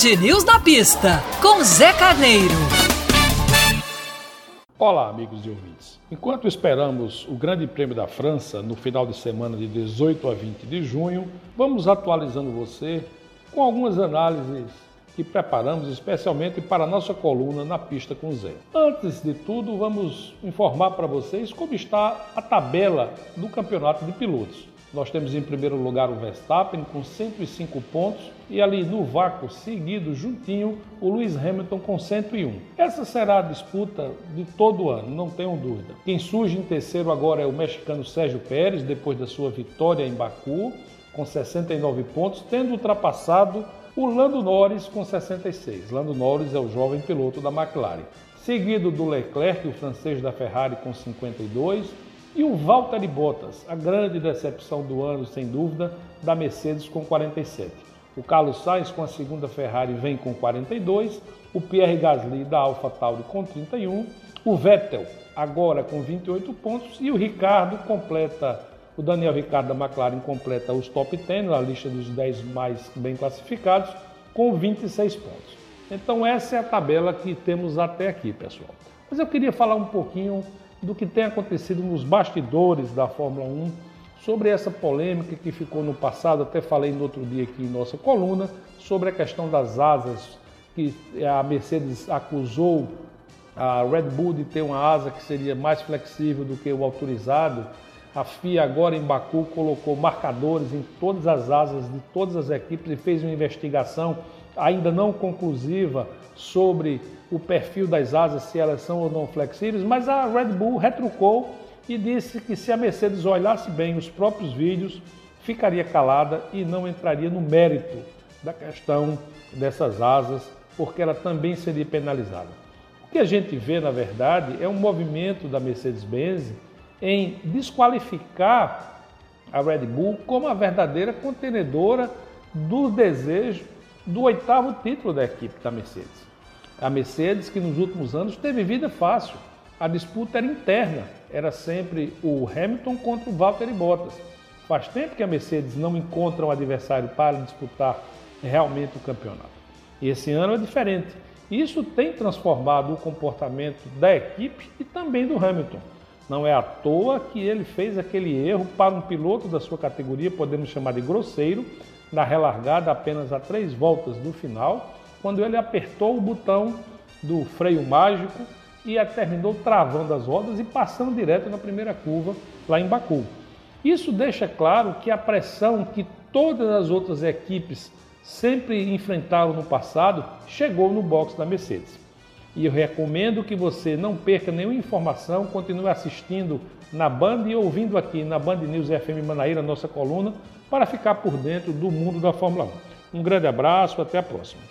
Band News na pista, com Zé Carneiro. Olá, amigos e ouvintes. Enquanto esperamos o Grande Prêmio da França no final de semana de 18 a 20 de junho, vamos atualizando você com algumas análises que preparamos especialmente para a nossa coluna na pista com Zé. Antes de tudo, vamos informar para vocês como está a tabela do campeonato de pilotos. Nós temos em primeiro lugar o Verstappen com 105 pontos e ali no vácuo seguido juntinho o Lewis Hamilton com 101. Essa será a disputa de todo o ano, não tenham dúvida. Quem surge em terceiro agora é o mexicano Sérgio Pérez depois da sua vitória em Baku com 69 pontos, tendo ultrapassado o Lando Norris com 66. Lando Norris é o jovem piloto da McLaren. Seguido do Leclerc, o francês da Ferrari com 52 e o Valtteri Bottas, a grande decepção do ano, sem dúvida, da Mercedes com 47. O Carlos Sainz com a segunda Ferrari vem com 42, o Pierre Gasly da AlphaTauri com 31, o Vettel agora com 28 pontos e o Ricardo completa, o Daniel Ricardo da McLaren completa os top 10 na lista dos 10 mais bem classificados com 26 pontos. Então essa é a tabela que temos até aqui, pessoal. Mas eu queria falar um pouquinho do que tem acontecido nos bastidores da Fórmula 1, sobre essa polêmica que ficou no passado, até falei no outro dia aqui em nossa coluna, sobre a questão das asas, que a Mercedes acusou a Red Bull de ter uma asa que seria mais flexível do que o autorizado. A FIA agora em Baku colocou marcadores em todas as asas de todas as equipes e fez uma investigação ainda não conclusiva sobre o perfil das asas, se elas são ou não flexíveis, mas a Red Bull retrucou e disse que se a Mercedes olhasse bem os próprios vídeos, ficaria calada e não entraria no mérito da questão dessas asas, porque ela também seria penalizada. O que a gente vê, na verdade, é um movimento da Mercedes-Benz em desqualificar a Red Bull como a verdadeira contenedora do desejo do oitavo título da equipe da Mercedes. A Mercedes, que nos últimos anos teve vida fácil, a disputa era interna, era sempre o Hamilton contra o Valtteri Bottas. Faz tempo que a Mercedes não encontra um adversário para disputar realmente o campeonato. E esse ano é diferente. Isso tem transformado o comportamento da equipe e também do Hamilton. Não é à toa que ele fez aquele erro para um piloto da sua categoria, podemos chamar de grosseiro, na relargada apenas a três voltas do final, quando ele apertou o botão do freio mágico e terminou travando as rodas e passando direto na primeira curva lá em Baku. Isso deixa claro que a pressão que todas as outras equipes sempre enfrentaram no passado chegou no box da Mercedes. E eu recomendo que você não perca nenhuma informação, continue assistindo na Band e ouvindo aqui na Band News FM Manaíra, nossa coluna, para ficar por dentro do mundo da Fórmula 1. Um grande abraço, até a próxima.